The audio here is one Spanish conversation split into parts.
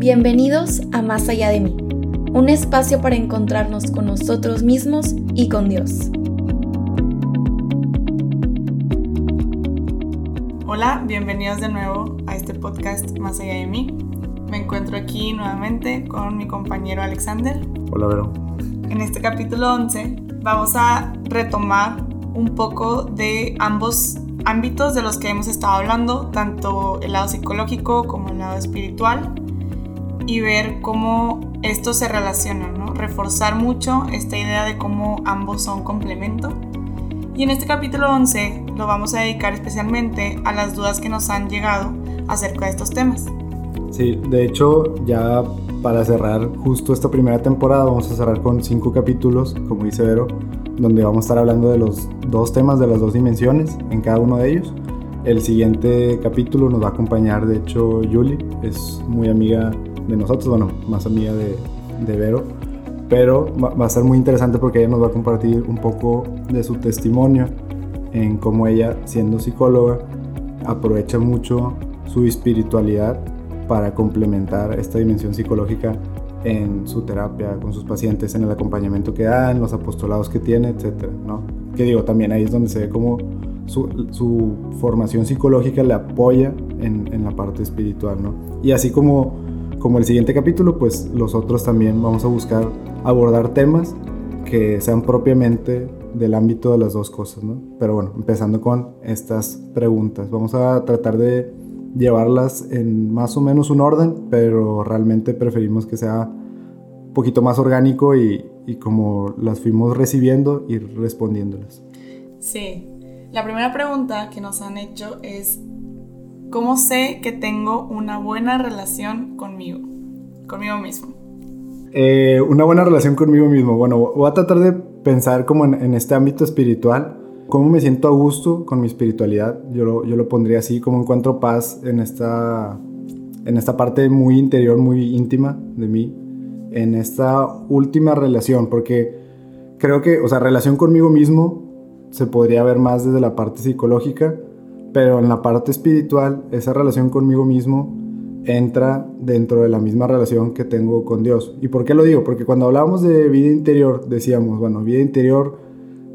Bienvenidos a Más allá de mí, un espacio para encontrarnos con nosotros mismos y con Dios. Hola, bienvenidos de nuevo a este podcast Más allá de mí. Me encuentro aquí nuevamente con mi compañero Alexander. Hola, Vero. En este capítulo 11 vamos a retomar un poco de ambos ámbitos de los que hemos estado hablando, tanto el lado psicológico como el lado espiritual y ver cómo esto se relaciona, ¿no? Reforzar mucho esta idea de cómo ambos son complemento. Y en este capítulo 11 lo vamos a dedicar especialmente a las dudas que nos han llegado acerca de estos temas. Sí, de hecho ya para cerrar justo esta primera temporada vamos a cerrar con cinco capítulos, como dice Vero, donde vamos a estar hablando de los dos temas de las dos dimensiones en cada uno de ellos. El siguiente capítulo nos va a acompañar, de hecho, Julie, es muy amiga de nosotros, bueno, más amiga de, de Vero, pero va, a ser muy interesante porque ella nos va a compartir un poco de su testimonio en cómo ella, siendo psicóloga, aprovecha mucho su espiritualidad para complementar esta dimensión psicológica en su terapia con sus pacientes, en el acompañamiento que da, en los apostolados que tiene, etcétera, ¿no? Que digo, también ahí es donde se ve cómo su, su formación psicológica le apoya en, en, la parte espiritual, ¿no? Y así como como el siguiente capítulo, pues los otros también vamos a buscar abordar temas que sean propiamente del ámbito de las dos cosas, ¿no? Pero bueno, empezando con estas preguntas. Vamos a tratar de llevarlas en más o menos un orden, pero realmente preferimos que sea un poquito más orgánico y, y como las fuimos recibiendo, ir respondiéndolas. Sí. La primera pregunta que nos han hecho es ¿Cómo sé que tengo una buena relación conmigo? Conmigo mismo. Eh, una buena relación conmigo mismo. Bueno, voy a tratar de pensar como en, este ámbito espiritual. ¿Cómo me siento a gusto con mi espiritualidad? Yo lo, yo lo pondría así, como encuentro paz en esta, en esta parte muy interior, muy íntima de mí. En esta última relación, porque creo que, o sea, relación conmigo mismo se podría ver más desde la parte psicológica pero en la parte espiritual, esa relación conmigo mismo entra dentro de la misma relación que tengo con Dios. ¿Y por qué lo digo? Porque cuando hablábamos de vida interior, decíamos, bueno, vida interior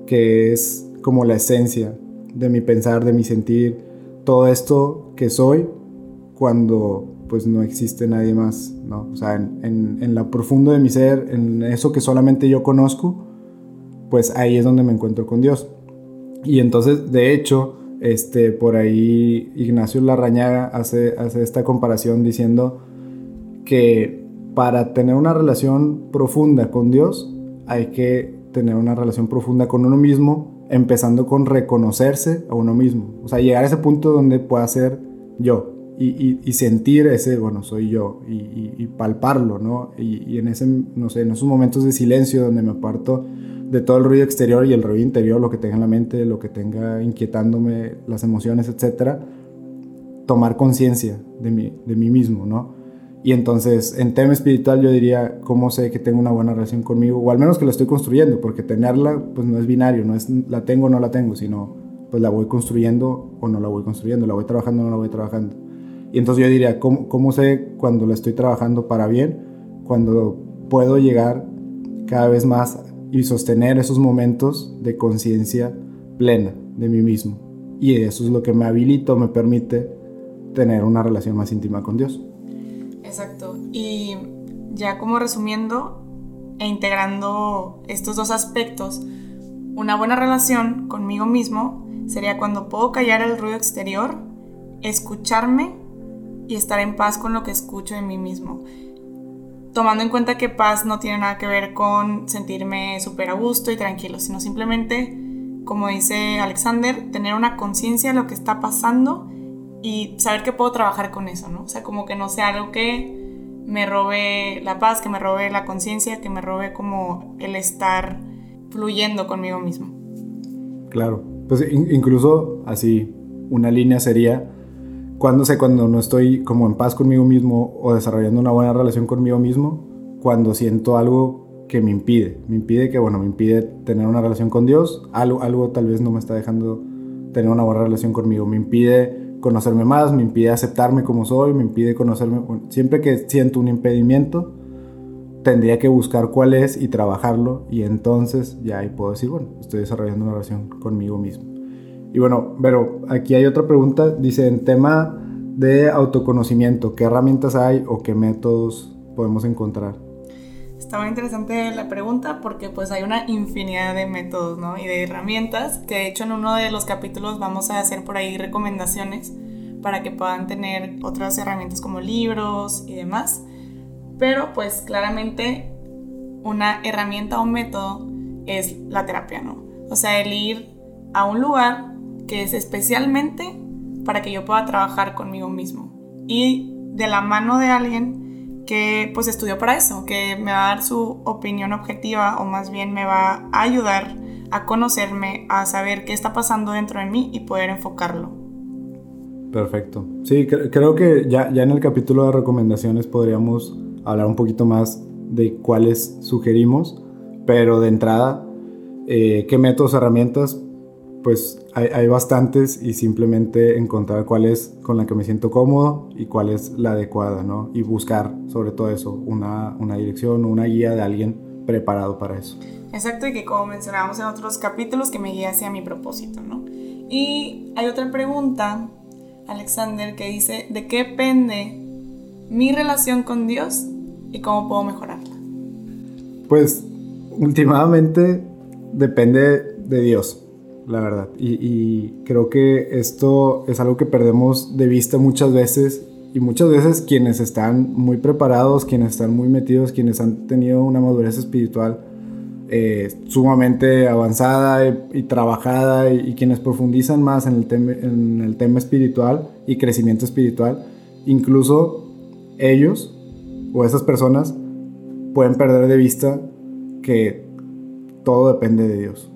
que es como la esencia de mi pensar, de mi sentir, todo esto que soy cuando pues no existe nadie más, ¿no? O sea, en, en, en lo profundo de mi ser, en eso que solamente yo conozco, pues ahí es donde me encuentro con Dios. Y entonces, de hecho, este, por ahí Ignacio Larrañaga hace, esta comparación diciendo que para tener una relación profunda con Dios hay que tener una relación profunda con uno mismo, empezando con reconocerse a uno mismo. O sea, llegar a ese punto donde pueda ser yo y, sentir ese, bueno, soy yo y, palparlo, ¿no? Y, en ese, no sé, en esos momentos de silencio donde me aparto de todo el ruido exterior y el ruido interior, lo que tenga en la mente, lo que tenga inquietándome, las emociones, etcétera, tomar conciencia de mí, de mí mismo, ¿no? Y entonces, en tema espiritual, yo diría, ¿cómo sé que tengo una buena relación conmigo? O al menos que la estoy construyendo, porque tenerla, pues no es binario, no es la tengo o no la tengo, sino pues la voy construyendo o no la voy construyendo, la voy trabajando o no la voy trabajando. Y entonces yo diría, ¿cómo, cómo sé cuando la estoy trabajando para bien? Cuando puedo llegar cada vez más y sostener esos momentos de conciencia plena de mí mismo. Y eso es lo que me habilita me permite tener una relación más íntima con Dios. Exacto. Y ya como resumiendo e integrando estos dos aspectos, una buena relación conmigo mismo sería cuando puedo callar el ruido exterior, escucharme y estar en paz con lo que escucho de mí mismo tomando en cuenta que paz no tiene nada que ver con sentirme súper a gusto y tranquilo, sino simplemente, como dice Alexander, tener una conciencia de lo que está pasando y saber que puedo trabajar con eso, ¿no? O sea, como que no sea algo que me robe la paz, que me robe la conciencia, que me robe como el estar fluyendo conmigo mismo. Claro, pues incluso así, una línea sería cuando sé cuando no estoy como en paz conmigo mismo o desarrollando una buena relación conmigo mismo? Cuando siento algo que me impide. Me impide que, bueno, me impide tener una relación con Dios. Algo, algo tal vez no me está dejando tener una buena relación conmigo. Me impide conocerme más, me impide aceptarme como soy, me impide conocerme. Siempre que siento un impedimento, tendría que buscar cuál es y trabajarlo y entonces ya ahí puedo decir, bueno, estoy desarrollando una relación conmigo mismo. Y bueno, pero aquí hay otra pregunta, dice en tema de autoconocimiento, ¿qué herramientas hay o qué métodos podemos encontrar? Está muy interesante la pregunta porque pues hay una infinidad de métodos ¿no? y de herramientas que de hecho en uno de los capítulos vamos a hacer por ahí recomendaciones para que puedan tener otras herramientas como libros y demás. Pero pues claramente una herramienta o un método es la terapia, ¿no? O sea, el ir a un lugar que es especialmente para que yo pueda trabajar conmigo mismo y de la mano de alguien que pues estudió para eso, que me va a dar su opinión objetiva o más bien me va a ayudar a conocerme, a saber qué está pasando dentro de mí y poder enfocarlo. Perfecto. Sí, creo que ya, ya en el capítulo de recomendaciones podríamos hablar un poquito más de cuáles sugerimos, pero de entrada, eh, qué métodos, herramientas, pues hay, hay, bastantes y simplemente encontrar cuál es con la que me siento cómodo y cuál es la adecuada, ¿no? Y buscar sobre todo eso, una, una dirección o una guía de alguien preparado para eso. Exacto, y que como mencionábamos en otros capítulos, que me guíe hacia mi propósito, ¿no? Y hay otra pregunta, Alexander, que dice, ¿de qué depende mi relación con Dios y cómo puedo mejorarla? Pues últimamente depende de Dios, la verdad. Y, creo que esto es algo que perdemos de vista muchas veces. Y muchas veces quienes están muy preparados, quienes están muy metidos, quienes han tenido una madurez espiritual eh, sumamente avanzada y, trabajada y, quienes profundizan más en el, en el tema espiritual y crecimiento espiritual, incluso ellos o esas personas pueden perder de vista que todo depende de Dios.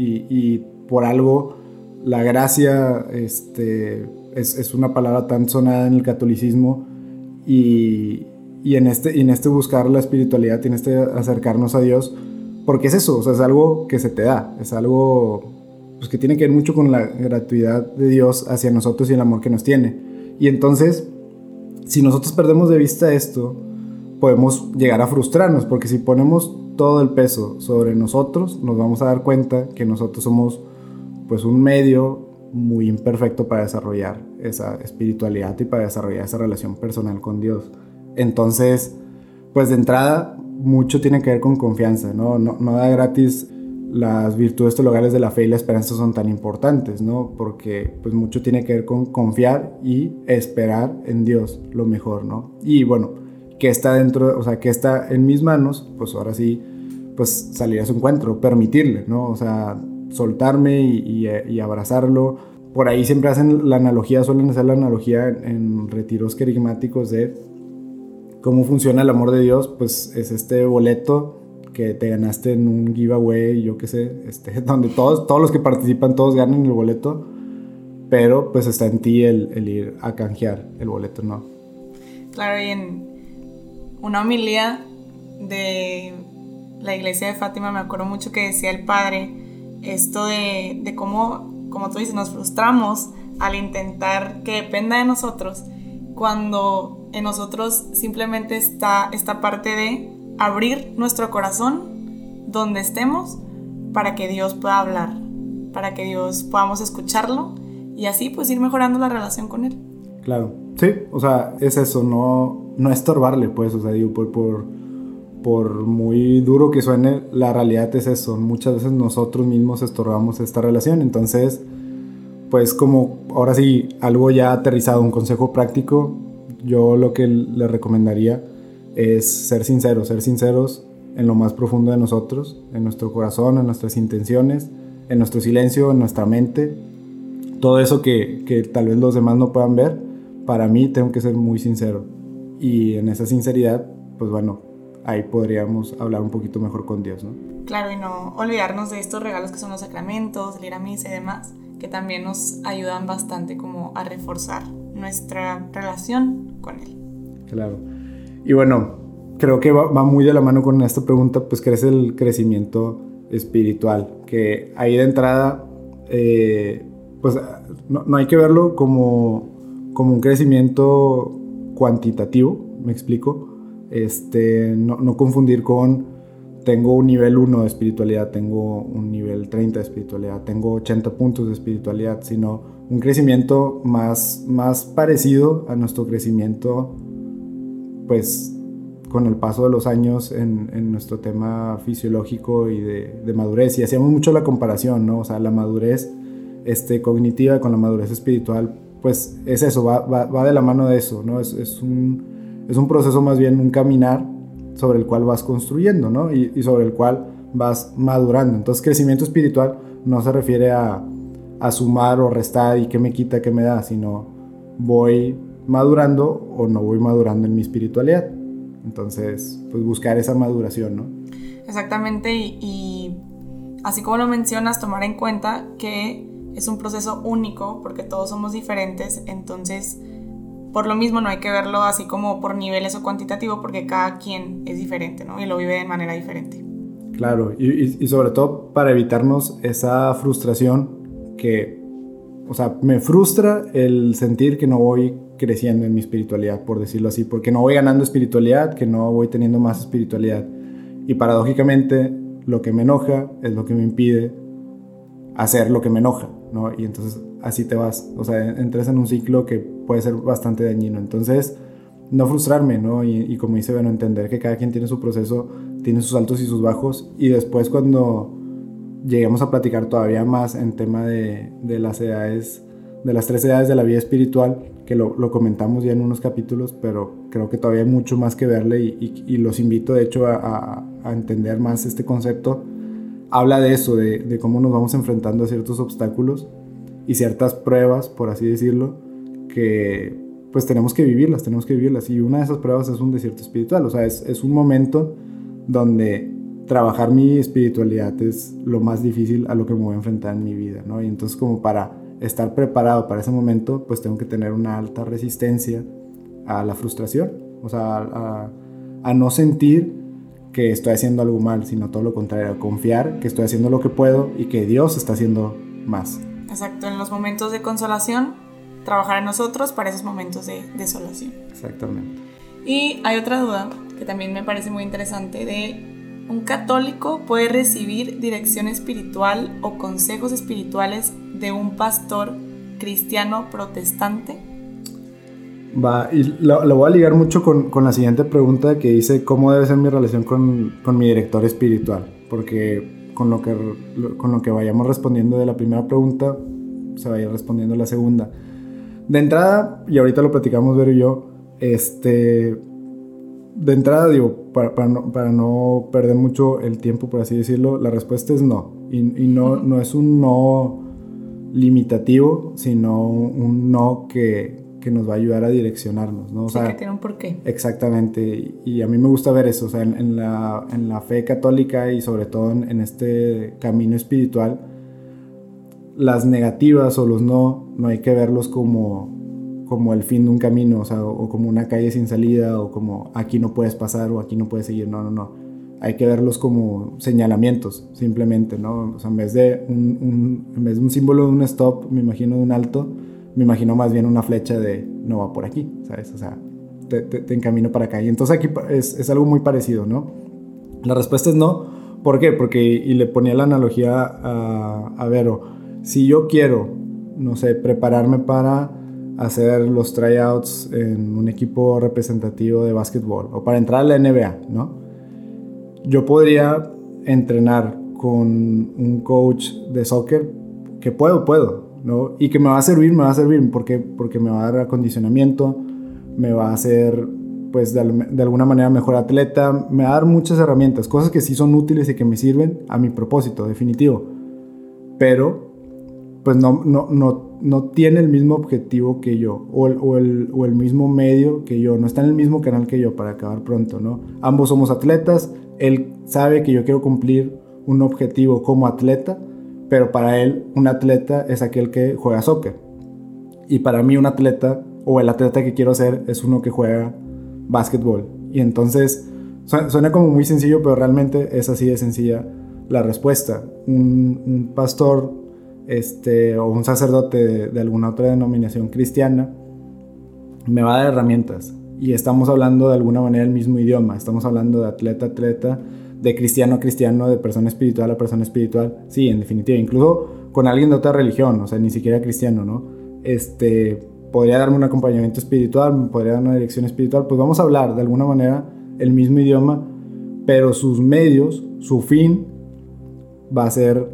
Y, por algo la gracia este, es, una palabra tan sonada en el catolicismo y, en, este, en este buscar la espiritualidad y en este acercarnos a Dios, porque es eso, o sea, es algo que se te da, es algo pues, que tiene que ver mucho con la gratuidad de Dios hacia nosotros y el amor que nos tiene. Y entonces si nosotros perdemos de vista esto, podemos llegar a frustrarnos, porque si ponemos todo el peso sobre nosotros, nos vamos a dar cuenta que nosotros somos pues un medio muy imperfecto para desarrollar esa espiritualidad y para desarrollar esa relación personal con Dios. Entonces, pues de entrada, mucho tiene que ver con confianza, ¿no? No, da gratis las virtudes teologales de la fe y la esperanza son tan importantes, ¿no? Porque pues mucho tiene que ver con confiar y esperar en Dios lo mejor, ¿no? Y bueno, que está dentro, o sea, que está en mis manos, pues ahora sí, pues salir a su encuentro, permitirle, ¿no? O sea, soltarme y, abrazarlo. Por ahí siempre hacen la analogía, suelen hacer la analogía en, en retiros querigmáticos de cómo funciona el amor de Dios, pues es este boleto que te ganaste en un giveaway, yo qué sé, este, donde todos, todos los que participan, todos ganan el boleto, pero pues está en ti el, ir a canjear el boleto, ¿no? Claro, y en una homilía de la iglesia de Fátima me acuerdo mucho que decía el padre esto de, de cómo, como tú dices, nos frustramos al intentar que dependa de nosotros, cuando en nosotros simplemente está esta parte de abrir nuestro corazón donde estemos para que Dios pueda hablar, para que Dios podamos escucharlo y así pues ir mejorando la relación con Él. Claro, sí, o sea, es eso, no, no estorbarle pues, o sea, digo, por, muy duro que suene, la realidad es eso, muchas veces nosotros mismos estorbamos esta relación, entonces, pues como ahora sí, algo ya aterrizado, un consejo práctico, yo lo que le recomendaría es ser sinceros, ser sinceros en lo más profundo de nosotros, en nuestro corazón, en nuestras intenciones, en nuestro silencio, en nuestra mente. Todo eso que, que tal vez los demás no puedan ver, para mí tengo que ser muy sincero. Y en esa sinceridad, pues bueno, ahí podríamos hablar un poquito mejor con Dios, ¿no? Claro, y no olvidarnos de estos regalos que son los sacramentos, el ir a misa y demás, que también nos ayudan bastante como a reforzar nuestra relación con Él. Claro. Y bueno, creo que va, muy de la mano con esta pregunta, pues que es el crecimiento espiritual, que ahí de entrada, eh, pues no, no hay que verlo como, como un crecimiento cuantitativo, me explico. Este, no, confundir con tengo un nivel 1 de espiritualidad, tengo un nivel 30 de espiritualidad, tengo 80 puntos de espiritualidad, sino un crecimiento más, más parecido a nuestro crecimiento, pues con el paso de los años en, en nuestro tema fisiológico y de, de, madurez. Y hacíamos mucho la comparación, ¿no? O sea, la madurez este, cognitiva con la madurez espiritual, pues es eso, va, va, va de la mano de eso, ¿no? Es, es, un, es un proceso más bien, un caminar sobre el cual vas construyendo, ¿no? Y, sobre el cual vas madurando. Entonces, crecimiento espiritual no se refiere a, a sumar o restar y qué me quita, qué me da, sino voy madurando o no voy madurando en mi espiritualidad. Entonces, pues buscar esa maduración, ¿no? Exactamente, y, y, así como lo mencionas, tomar en cuenta que es un proceso único porque todos somos diferentes, entonces por lo mismo no hay que verlo así como por niveles o cuantitativo porque cada quien es diferente, ¿no? Y lo vive de manera diferente. Claro, y, y, sobre todo para evitarnos esa frustración que, o sea, me frustra el sentir que no voy creciendo en mi espiritualidad, por decirlo así, porque no voy ganando espiritualidad, que no voy teniendo más espiritualidad. Y paradójicamente, lo que me enoja es lo que me impide hacer lo que me enoja, ¿no? Y entonces así te vas, o sea, entras en un ciclo que puede ser bastante dañino. Entonces, no frustrarme, ¿no? Y, como dice, bueno, entender que cada quien tiene su proceso, tiene sus altos y sus bajos, y después cuando lleguemos a platicar todavía más en tema de, de las edades, de las tres edades de la vida espiritual, que lo, comentamos ya en unos capítulos, pero creo que todavía hay mucho más que verle y, y, los invito de hecho a, entender más este concepto. Habla de eso, de, cómo nos vamos enfrentando a ciertos obstáculos y ciertas pruebas, por así decirlo, que pues tenemos que vivirlas, tenemos que vivirlas. Y una de esas pruebas es un desierto espiritual, o sea, es, es un momento donde trabajar mi espiritualidad es lo más difícil a lo que me voy a enfrentar en mi vida, ¿no? Y entonces como para estar preparado para ese momento, pues tengo que tener una alta resistencia a la frustración, o sea, a no sentir que estoy haciendo algo mal, sino todo lo contrario, confiar que estoy haciendo lo que puedo y que Dios está haciendo más. Exacto, en los momentos de consolación, trabajar en nosotros para esos momentos de desolación. Exactamente. Y hay otra duda que también me parece muy interesante de un católico puede recibir dirección espiritual o consejos espirituales de un pastor cristiano protestante. Va, y lo, lo voy a ligar mucho con, con, la siguiente pregunta que dice cómo debe ser mi relación con, con mi director espiritual, porque con lo, que, con lo que vayamos respondiendo de la primera pregunta, se vaya respondiendo la segunda. De entrada, y ahorita lo platicamos Vero y yo, este, de entrada digo, para, para, no, para, no, perder mucho el tiempo, por así decirlo, la respuesta es no. Y, y no, no es un no limitativo, sino un no que, que nos va a ayudar a direccionarnos, ¿no? O sea, que tiene un porqué. Exactamente, y a mí me gusta ver eso, o sea, en, en, la, en la, fe católica y sobre todo en, en, este camino espiritual, las negativas o los no, no hay que verlos como, como el fin de un camino, o sea, o como una calle sin salida, o como aquí no puedes pasar o aquí no puedes seguir, no, no, no. Hay que verlos como señalamientos, simplemente, ¿no? O sea, en vez de un, un en vez de un símbolo de un stop, me imagino de un alto, me imagino más bien una flecha de no va por aquí, ¿sabes? O sea, te, te, encamino para acá. Y entonces aquí es, es, algo muy parecido, ¿no? La respuesta es no. ¿Por qué? Porque, y le ponía la analogía a, a Vero, si yo quiero, no sé, prepararme para hacer los tryouts en un equipo representativo de básquetbol o para entrar a la NBA, ¿no? Yo podría entrenar con un coach de soccer que puedo, puedo, ¿no? Y que me va a servir, me va a servir, porque, porque me va a dar acondicionamiento, me va a hacer, pues, de, de, alguna manera mejor atleta, me va a dar muchas herramientas, cosas que sí son útiles y que me sirven a mi propósito, definitivo. Pero, pues, no, no, no, no tiene el mismo objetivo que yo, o el, o, el, o el mismo medio que yo, no está en el mismo canal que yo para acabar pronto, ¿no? Ambos somos atletas, él sabe que yo quiero cumplir un objetivo como atleta, pero para él un atleta es aquel que juega soccer. Y para mí un atleta, o el atleta que quiero ser, es uno que juega básquetbol. Y entonces suena como muy sencillo, pero realmente es así de sencilla la respuesta. Un, pastor este, o un sacerdote de, alguna otra denominación cristiana, me va a dar herramientas. Y estamos hablando de alguna manera el mismo idioma, estamos hablando de atleta atleta, de cristiano a cristiano, de persona espiritual a persona espiritual. Sí, en definitiva, incluso con alguien de otra religión, o sea, ni siquiera cristiano, ¿no? Este, podría darme un acompañamiento espiritual, podría dar una dirección espiritual, pues vamos a hablar de alguna manera el mismo idioma, pero sus medios, su fin, va a ser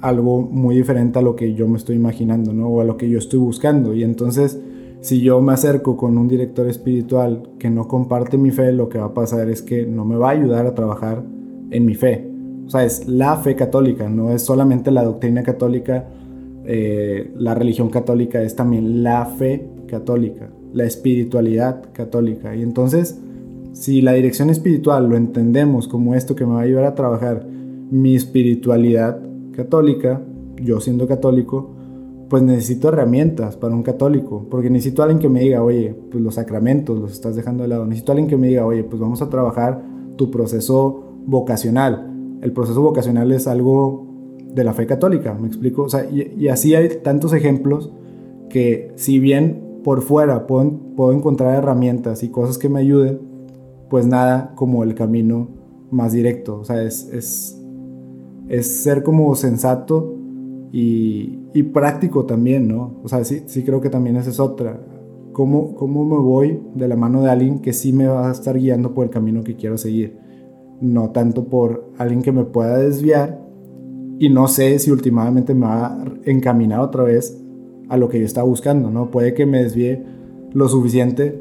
algo muy diferente a lo que yo me estoy imaginando, ¿no? O a lo que yo estoy buscando. Y entonces, si yo me acerco con un director espiritual que no comparte mi fe, lo que va a pasar es que no me va a ayudar a trabajar en mi fe. O sea, es la fe católica, no es solamente la doctrina católica, eh, la religión católica, es también la fe católica, la espiritualidad católica. Y entonces, si la dirección espiritual lo entendemos como esto que me va a ayudar a trabajar mi espiritualidad católica, yo siendo católico, pues necesito herramientas para un católico, porque necesito a alguien que me diga, oye, pues los sacramentos los estás dejando de lado, necesito a alguien que me diga, oye, pues vamos a trabajar tu proceso vocacional. El proceso vocacional es algo de la fe católica, me explico, o sea, y, así hay tantos ejemplos que si bien por fuera puedo, puedo encontrar herramientas y cosas que me ayuden, pues nada como el camino más directo, o sea, es, es es ser como sensato y, práctico también, ¿no? O sea, sí, sí creo que también esa es otra. ¿Cómo, ¿Cómo me voy de la mano de alguien que sí me va a estar guiando por el camino que quiero seguir? No tanto por alguien que me pueda desviar y no sé si últimamente me va a encaminar otra vez a lo que yo estaba buscando, ¿no? Puede que me desvíe lo suficiente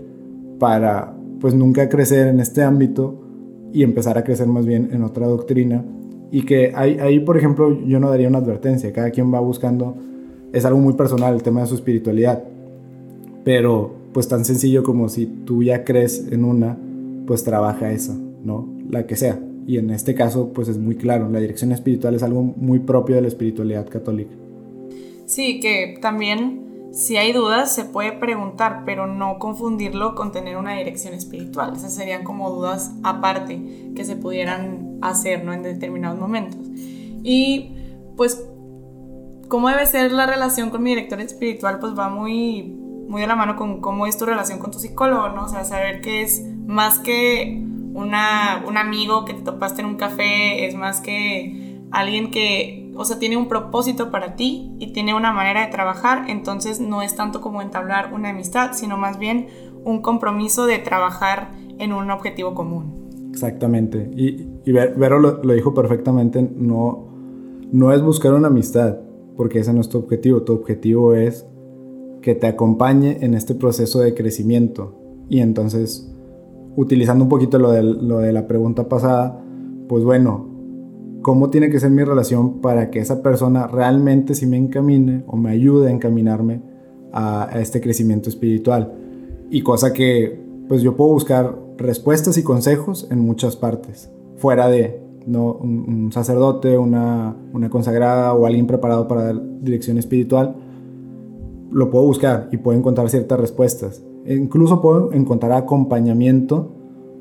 para pues nunca crecer en este ámbito y empezar a crecer más bien en otra doctrina y que ahí, ahí, por ejemplo, yo no daría una advertencia. Cada quien va buscando, es algo muy personal el tema de su espiritualidad. Pero pues tan sencillo como si tú ya crees en una, pues trabaja esa, ¿no? La que sea. Y en este caso, pues es muy claro, la dirección espiritual es algo muy propio de la espiritualidad católica. Sí, que también si hay dudas se puede preguntar, pero no confundirlo con tener una dirección espiritual. Esas serían como dudas aparte que se pudieran hacer ¿no? en determinados momentos. Y pues, ¿cómo debe ser la relación con mi director espiritual? Pues va muy, muy de la mano con cómo es tu relación con tu psicólogo, ¿no? O sea, saber que es más que una, un amigo que te topaste en un café, es más que alguien que o sea, tiene un propósito para ti y tiene una manera de trabajar, entonces no es tanto como entablar una amistad, sino más bien un compromiso de trabajar en un objetivo común. Exactamente, y, y Vero lo, dijo perfectamente, no, no es buscar una amistad, porque ese no es tu objetivo, tu objetivo es que te acompañe en este proceso de crecimiento. Y entonces, utilizando un poquito lo de, lo de la pregunta pasada, pues bueno, cómo tiene que ser mi relación para que esa persona realmente sí me encamine o me ayude a encaminarme a, este crecimiento espiritual. Y cosa que pues yo puedo buscar respuestas y consejos en muchas partes, fuera de un, sacerdote, una, una, consagrada o alguien preparado para dar dirección espiritual, lo puedo buscar y puedo encontrar ciertas respuestas. E incluso puedo encontrar acompañamiento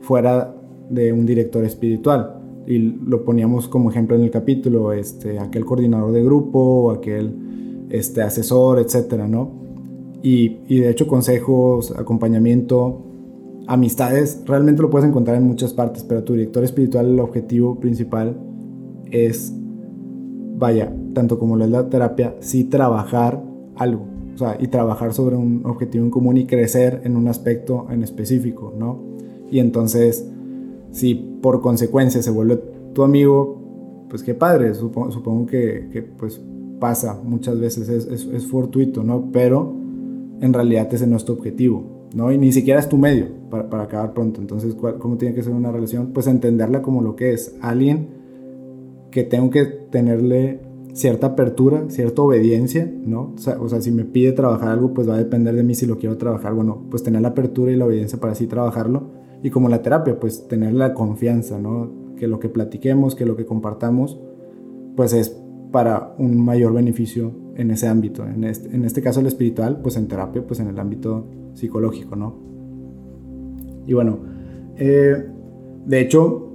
fuera de un director espiritual y lo poníamos como ejemplo en el capítulo, este, aquel coordinador de grupo, aquel este, asesor, etcétera, ¿no? Y, y, de hecho consejos, acompañamiento, amistades, realmente lo puedes encontrar en muchas partes, pero tu director espiritual, el objetivo principal es, vaya, tanto como lo es la terapia, sí trabajar algo, o sea, y trabajar sobre un objetivo en común y crecer en un aspecto en específico, ¿no? Y entonces si por consecuencia se vuelve tu amigo, pues qué padre, supongo, supongo que, pues pasa muchas veces, es, es, es, fortuito, ¿no? Pero en realidad ese no es tu objetivo, ¿no? Y ni siquiera es tu medio para, para acabar pronto. Entonces, ¿cómo tiene que ser una relación? Pues entenderla como lo que es, alguien que tengo que tenerle cierta apertura, cierta obediencia, ¿no? O sea, si me pide trabajar algo, pues va a depender de mí si lo quiero trabajar. Bueno, pues tener la apertura y la obediencia para así trabajarlo y como la terapia, pues tener la confianza, ¿no? Que lo que platiquemos, que lo que compartamos, pues es para un mayor beneficio en ese ámbito. En este, en este caso el espiritual, pues en terapia, pues en el ámbito psicológico, ¿no? Y bueno, eh, de hecho,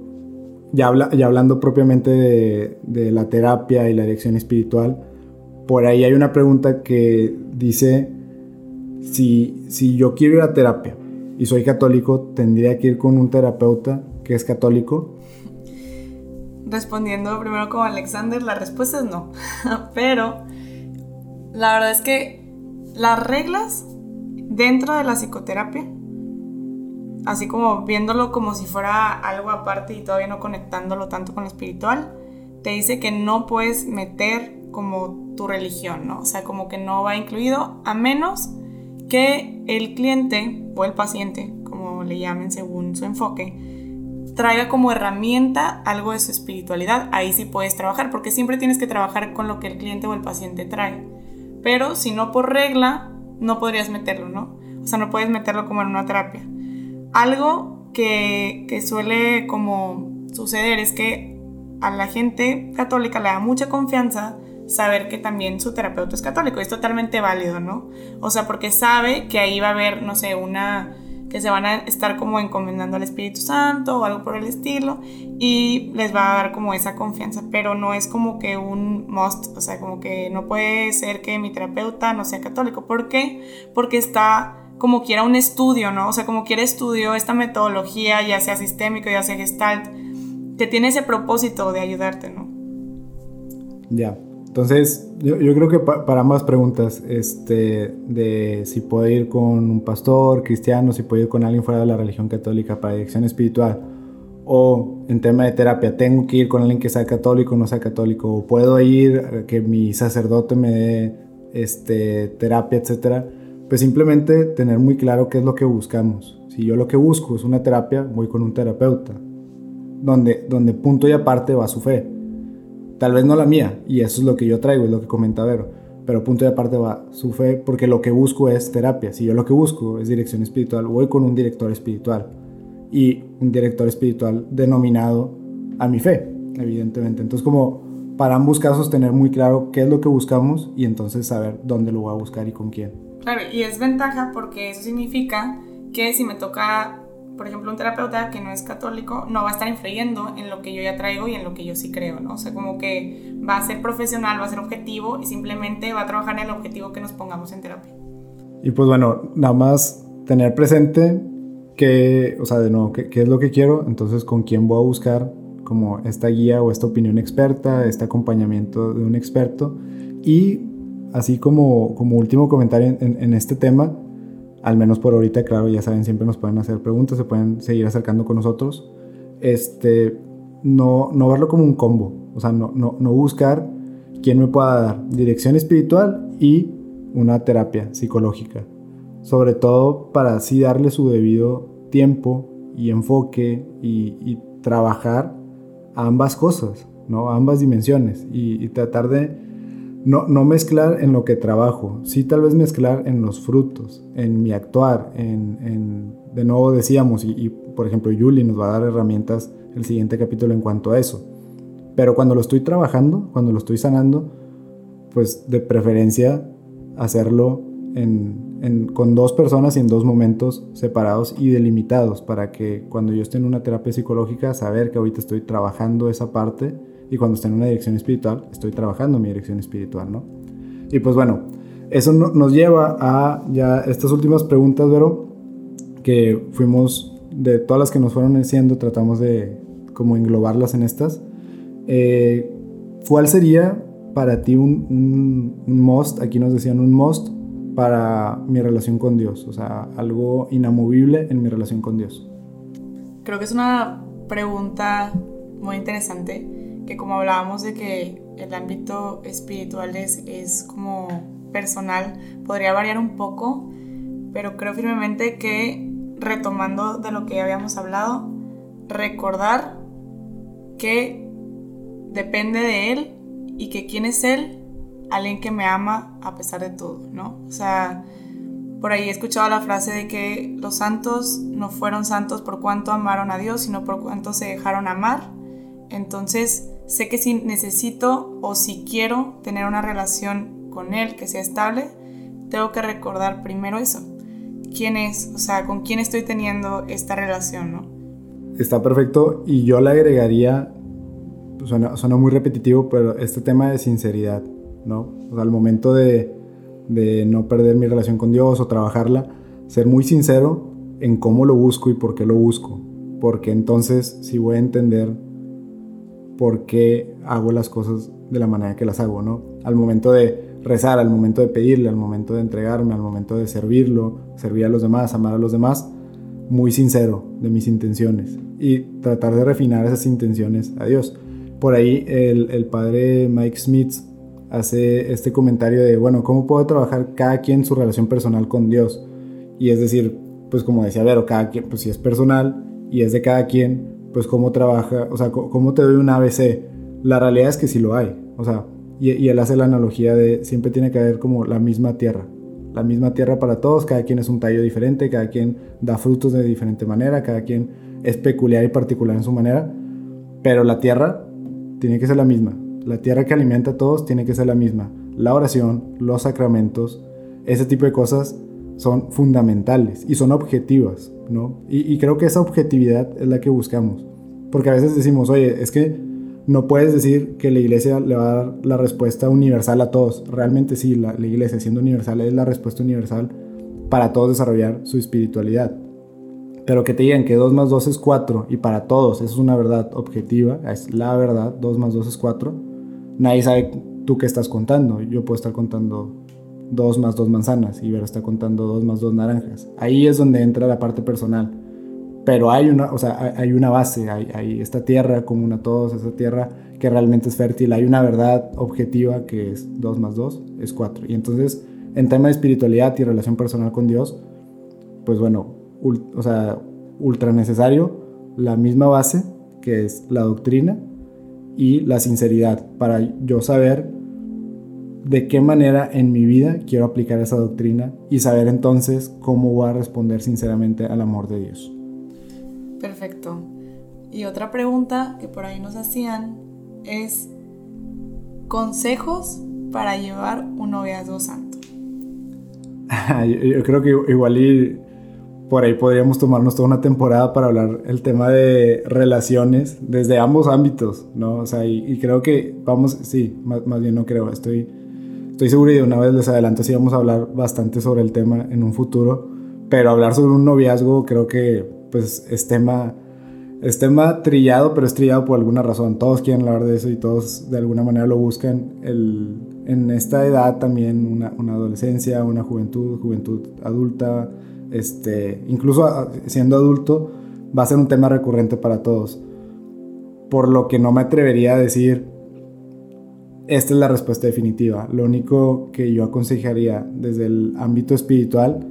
ya, habla, ya hablando propiamente de, la terapia y la dirección espiritual, por ahí hay una pregunta que dice, si, si yo quiero ir a terapia y soy católico, ¿tendría que ir con un terapeuta que es católico? Respondiendo primero como Alexander, la respuesta es no. Pero la verdad es que las reglas dentro de la psicoterapia, así como viéndolo como si fuera algo aparte y todavía no conectándolo tanto con lo espiritual, te dice que no puedes meter como tu religión, ¿no? O sea, como que no va incluido a menos que el cliente o el paciente, como le llamen según su enfoque, traiga como herramienta algo de su espiritualidad, ahí sí puedes trabajar, porque siempre tienes que trabajar con lo que el cliente o el paciente trae. Pero si no por regla, no podrías meterlo, ¿no? O sea, no puedes meterlo como en una terapia. Algo que, que suele como suceder es que a la gente católica le da mucha confianza saber que también su terapeuta es católico. Es totalmente válido, ¿no? O sea, porque sabe que ahí va a haber, no sé, una que se van a estar como encomendando al Espíritu Santo o algo por el estilo y les va a dar como esa confianza, pero no es como que un must, o sea, como que no puede ser que mi terapeuta no sea católico. ¿Por qué? Porque está como quiera un estudio, ¿no? O sea, como quiera estudio esta metodología, ya sea sistémico, ya sea gestalt, que tiene ese propósito de ayudarte, ¿no? Ya. Entonces, yo, creo que para ambas preguntas, este, de si puedo ir con un pastor cristiano, si puedo ir con alguien fuera de la religión católica para dirección espiritual, o en tema de terapia, tengo que ir con alguien que sea católico o no sea católico, o puedo ir que mi sacerdote me dé este, terapia, etcétera, pues simplemente tener muy claro qué es lo que buscamos. Si yo lo que busco es una terapia, voy con un terapeuta, donde, donde punto y aparte va su fe Tal vez no la mía, y eso es lo que yo traigo, es lo que comenta Vero. Pero punto de aparte va su fe, porque lo que busco es terapia. Si yo lo que busco es dirección espiritual, voy con un director espiritual. Y un director espiritual denominado a mi fe, evidentemente. Entonces, como para ambos casos, tener muy claro qué es lo que buscamos y entonces saber dónde lo voy a buscar y con quién. Claro, y es ventaja porque eso significa que si me toca por ejemplo, un terapeuta que no es católico no va a estar influyendo en lo que yo ya traigo y en lo que yo sí creo, ¿no? O sea, como que va a ser profesional, va a ser objetivo y simplemente va a trabajar en el objetivo que nos pongamos en terapia. Y pues bueno, nada más tener presente que, o sea, de nuevo, qué, es lo que quiero, entonces con quién voy a buscar como esta guía o esta opinión experta, este acompañamiento de un experto. Y así como, como último comentario en, en este tema, al menos por ahorita, claro, ya saben, siempre nos pueden hacer preguntas, se pueden seguir acercando con nosotros. Este, no, no verlo como un combo, o sea, no, no, no buscar quién me pueda dar dirección espiritual y una terapia psicológica. Sobre todo para así darle su debido tiempo y enfoque y, trabajar ambas cosas, ¿no? Ambas dimensiones y tratar de no, no mezclar en lo que trabajo, sí tal vez mezclar en los frutos, en mi actuar, en, de nuevo decíamos, y, por ejemplo Yuli nos va a dar herramientas el siguiente capítulo en cuanto a eso. Pero cuando lo estoy trabajando, cuando lo estoy sanando, pues de preferencia hacerlo con dos personas y en dos momentos separados y delimitados para que cuando yo esté en una terapia psicológica, saber que ahorita estoy trabajando esa parte y cuando estoy en una dirección espiritual, estoy trabajando mi dirección espiritual, ¿no? Y pues bueno, eso nos lleva a ya estas últimas preguntas, Vero, que fuimos, de todas las que nos fueron haciendo, tratamos de como englobarlas en estas. Eh, ¿Cuál sería para ti un, un, un must? Aquí nos decían un must para mi relación con Dios, o sea, algo inamovible en mi relación con Dios. Creo que es una pregunta muy interesante que como hablábamos de que el ámbito espiritual es, es como personal, podría variar un poco, pero creo firmemente que retomando de lo que habíamos hablado, recordar que depende de Él y que quién es Él, alguien que me ama a pesar de todo, ¿no? O sea, por ahí he escuchado la frase de que los santos no fueron santos por cuanto amaron a Dios, sino por cuanto se dejaron amar. Entonces, sé que si necesito o si quiero tener una relación con él que sea estable, tengo que recordar primero eso. ¿Quién es? O sea, ¿con quién estoy teniendo esta relación, no? Está perfecto y yo le agregaría, suena, suena muy repetitivo, pero este tema de sinceridad. ¿no? O sea, al momento de, de no perder mi relación con Dios o trabajarla, ser muy sincero en cómo lo busco y por qué lo busco. Porque entonces sí voy a entender por qué hago las cosas de la manera que las hago, ¿no? Al momento de rezar, al momento de pedirle, al momento de entregarme, al momento de servirlo, servir a los demás, amar a los demás, muy sincero de mis intenciones y tratar de refinar esas intenciones a Dios. Por ahí el, padre Mike Smith hace este comentario de, bueno, ¿cómo puedo trabajar cada quien su relación personal con Dios? Y es decir, pues como decía Vero, cada quien, pues si es personal y es de cada quien, pues cómo trabaja, o sea, cómo te doy un ABC. La realidad es que sí lo hay, o sea, y, y él hace la analogía de siempre tiene que haber como la misma tierra, la misma tierra para todos, cada quien es un tallo diferente, cada quien da frutos de diferente manera, cada quien es peculiar y particular en su manera, pero la tierra tiene que ser la misma, la tierra que alimenta a todos tiene que ser la misma, la oración, los sacramentos, ese tipo de cosas son fundamentales y son objetivas, ¿no? Y, creo que esa objetividad es la que buscamos. Porque a veces decimos, oye, es que no puedes decir que la iglesia le va a dar la respuesta universal a todos. Realmente sí, la, iglesia siendo universal es la respuesta universal para todos desarrollar su espiritualidad. Pero que te digan que 2 más 2 es 4 y para todos es una verdad objetiva, es la verdad, 2 más 2 es 4, nadie sabe tú qué estás contando. Yo puedo estar contando dos más dos manzanas y Vero está contando dos más dos naranjas. Ahí es donde entra la parte personal. Pero hay una, o sea, hay una base, hay, esta tierra común a todos, esta tierra que realmente es fértil, hay una verdad objetiva que es dos más dos es cuatro. Y entonces, en tema de espiritualidad y relación personal con Dios, pues bueno, o sea, ultra necesario la misma base que es la doctrina y la sinceridad para yo saber de qué manera en mi vida quiero aplicar esa doctrina y saber entonces cómo voy a responder sinceramente al amor de Dios. Perfecto. Y otra pregunta que por ahí nos hacían es consejos para llevar un noviazgo santo. yo, creo que igual y por ahí podríamos tomarnos toda una temporada para hablar el tema de relaciones desde ambos ámbitos, ¿no? O sea, y, creo que vamos, sí, más, más bien no creo, estoy Estoy seguro y de una vez les adelanto si vamos a hablar bastante sobre el tema en un futuro, pero hablar sobre un noviazgo creo que pues es tema, es tema trillado, pero es trillado por alguna razón. Todos quieren hablar de eso y todos de alguna manera lo buscan. El, en esta edad también una, una, adolescencia, una juventud, juventud adulta, este, incluso siendo adulto, va a ser un tema recurrente para todos. Por lo que no me atrevería a decir esta es la respuesta definitiva. Lo único que yo aconsejaría desde el ámbito espiritual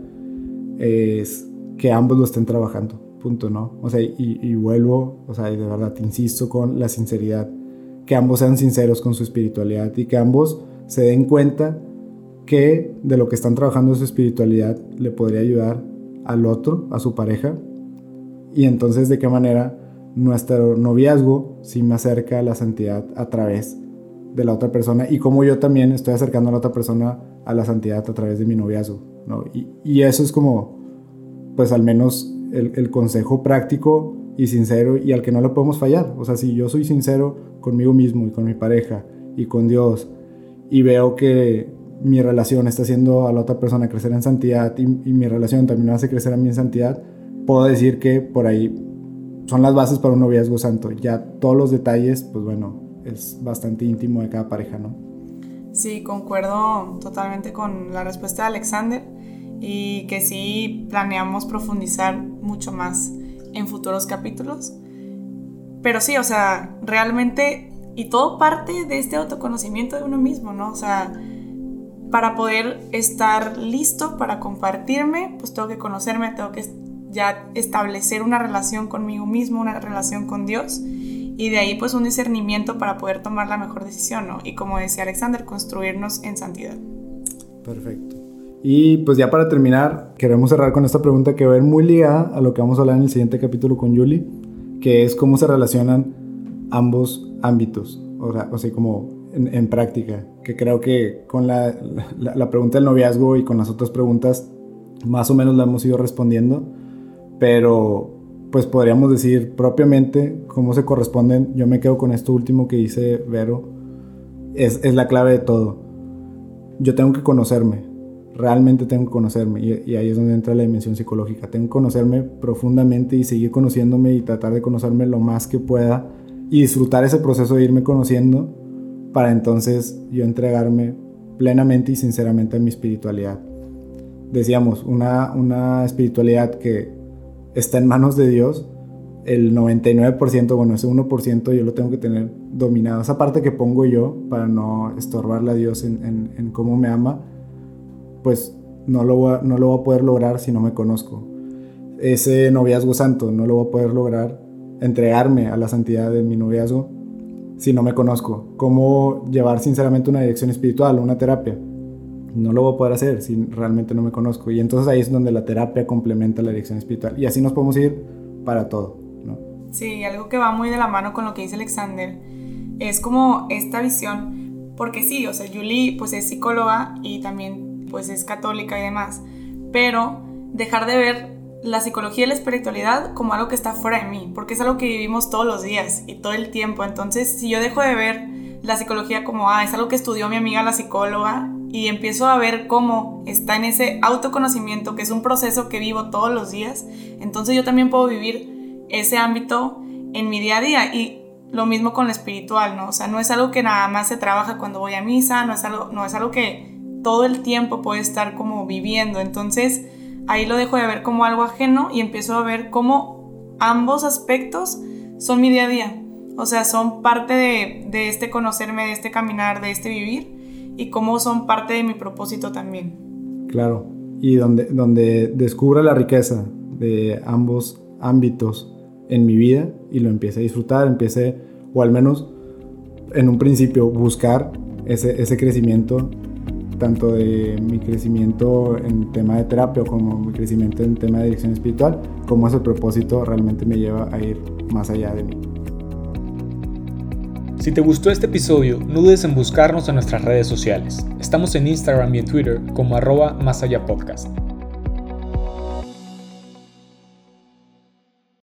es que ambos lo estén trabajando. Punto, ¿no? O sea, y, vuelvo, o sea, de verdad insisto con la sinceridad. Que ambos sean sinceros con su espiritualidad y que ambos se den cuenta que de lo que están trabajando en su espiritualidad le podría ayudar al otro, a su pareja. Y entonces de qué manera nuestro noviazgo sí me acerca a la santidad a través de la otra persona y como yo también estoy acercando a la otra persona a la santidad a través de mi noviazgo, ¿no? Y, y eso es como, pues al menos el, el, consejo práctico y sincero y al que no le podemos fallar. O sea, si yo soy sincero conmigo mismo y con mi pareja y con Dios y veo que mi relación está haciendo a la otra persona crecer en santidad y, mi relación también hace crecer a mí en santidad, puedo decir que por ahí son las bases para un noviazgo santo. Ya todos los detalles, pues bueno, es bastante íntimo de cada pareja, ¿no? Sí, concuerdo totalmente con la respuesta de Alexander y que sí planeamos profundizar mucho más en futuros capítulos. Pero sí, o sea, realmente, y todo parte de este autoconocimiento de uno mismo, ¿no? O sea, para poder estar listo para compartirme, pues tengo que conocerme, tengo que ya establecer una relación conmigo mismo, una relación con Dios y de ahí pues un discernimiento para poder tomar la mejor decisión, ¿no? Y como decía Alexander, construirnos en santidad. Perfecto. Y pues ya para terminar, queremos cerrar con esta pregunta que va a ir muy ligada a lo que vamos a hablar en el siguiente capítulo con Julie, que es cómo se relacionan ambos ámbitos, o sea, o sea como en, práctica, que creo que con la, la, la pregunta del noviazgo y con las otras preguntas más o menos la hemos ido respondiendo, pero pues podríamos decir propiamente cómo se corresponden. Yo me quedo con esto último que dice Vero. Es, es la clave de todo. yo tengo que conocerme, realmente tengo que conocerme y, ahí es donde entra la dimensión psicológica. Tengo que conocerme profundamente y seguir conociéndome y tratar de conocerme lo más que pueda y disfrutar ese proceso de irme conociendo para entonces yo entregarme plenamente y sinceramente a mi espiritualidad. Decíamos, una, una espiritualidad que está en manos de Dios, el 99%, bueno, ese 1% yo lo tengo que tener dominado. Esa parte que pongo yo para no estorbarle a Dios en, en cómo me ama, pues no lo, voy a, no lo voy a poder lograr si no me conozco. Ese noviazgo santo no lo voy a poder lograr, entregarme a la santidad de mi noviazgo si no me conozco. ¿Cómo llevar sinceramente una dirección espiritual, una terapia? No lo voy a poder hacer si realmente no me conozco. Y entonces ahí es donde la terapia complementa la dirección espiritual. Y así nos podemos ir para todo. ¿no? Sí, algo que va muy de la mano con lo que dice Alexander es como esta visión, porque sí, o sea, Julie pues es psicóloga y también pues es católica y demás, pero dejar de ver la psicología y la espiritualidad como algo que está fuera de mí, porque es algo que vivimos todos los días y todo el tiempo. Entonces, si yo dejo de ver la psicología como, ah, es algo que estudió mi amiga la psicóloga, y empiezo a ver cómo está en ese autoconocimiento, que es un proceso que vivo todos los días, entonces yo también puedo vivir ese ámbito en mi día a día. Y lo mismo con lo espiritual, ¿no? O sea, no es algo que nada más se trabaja cuando voy a misa, no es algo, no es algo que todo el tiempo puede estar como viviendo. Entonces ahí lo dejo de ver como algo ajeno y empiezo a ver cómo ambos aspectos son mi día a día. O sea, son parte de, este conocerme, de este caminar, de este vivir y cómo son parte de mi propósito también. Claro, y donde, donde descubra la riqueza de ambos ámbitos en mi vida y lo empiece a disfrutar, empiece, o al menos en un principio, buscar ese, ese crecimiento tanto de mi crecimiento en tema de terapia como mi crecimiento en tema de dirección espiritual, como ese propósito realmente me lleva a ir más allá de mí. Si te gustó este episodio, no dudes en buscarnos en nuestras redes sociales. Estamos en Instagram y en Twitter como arroba más allá podcast.